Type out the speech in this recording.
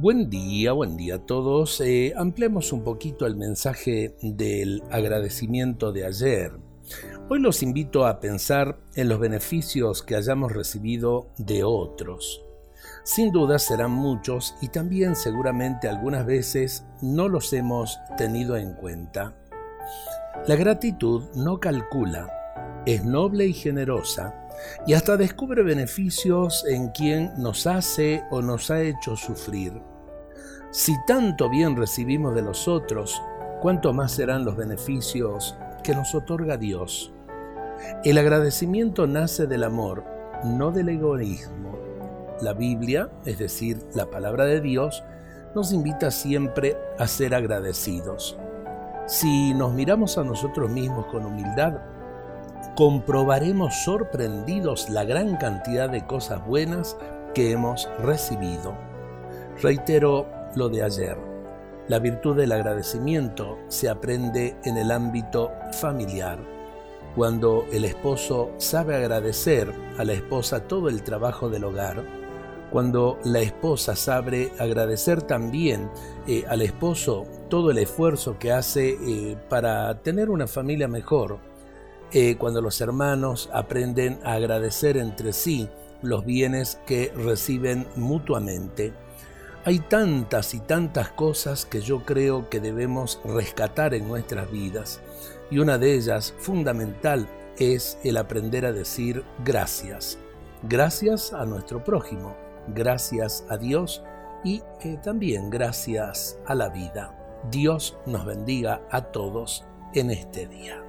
Buen día, buen día a todos. Eh, ampliamos un poquito el mensaje del agradecimiento de ayer. Hoy los invito a pensar en los beneficios que hayamos recibido de otros. Sin duda serán muchos y también seguramente algunas veces no los hemos tenido en cuenta. La gratitud no calcula, es noble y generosa y hasta descubre beneficios en quien nos hace o nos ha hecho sufrir. Si tanto bien recibimos de los otros, cuánto más serán los beneficios que nos otorga Dios. El agradecimiento nace del amor, no del egoísmo. La Biblia, es decir, la palabra de Dios, nos invita siempre a ser agradecidos. Si nos miramos a nosotros mismos con humildad, comprobaremos sorprendidos la gran cantidad de cosas buenas que hemos recibido. Reitero lo de ayer. La virtud del agradecimiento se aprende en el ámbito familiar, cuando el esposo sabe agradecer a la esposa todo el trabajo del hogar, cuando la esposa sabe agradecer también eh, al esposo todo el esfuerzo que hace eh, para tener una familia mejor, eh, cuando los hermanos aprenden a agradecer entre sí los bienes que reciben mutuamente. Hay tantas y tantas cosas que yo creo que debemos rescatar en nuestras vidas y una de ellas fundamental es el aprender a decir gracias. Gracias a nuestro prójimo, gracias a Dios y eh, también gracias a la vida. Dios nos bendiga a todos en este día.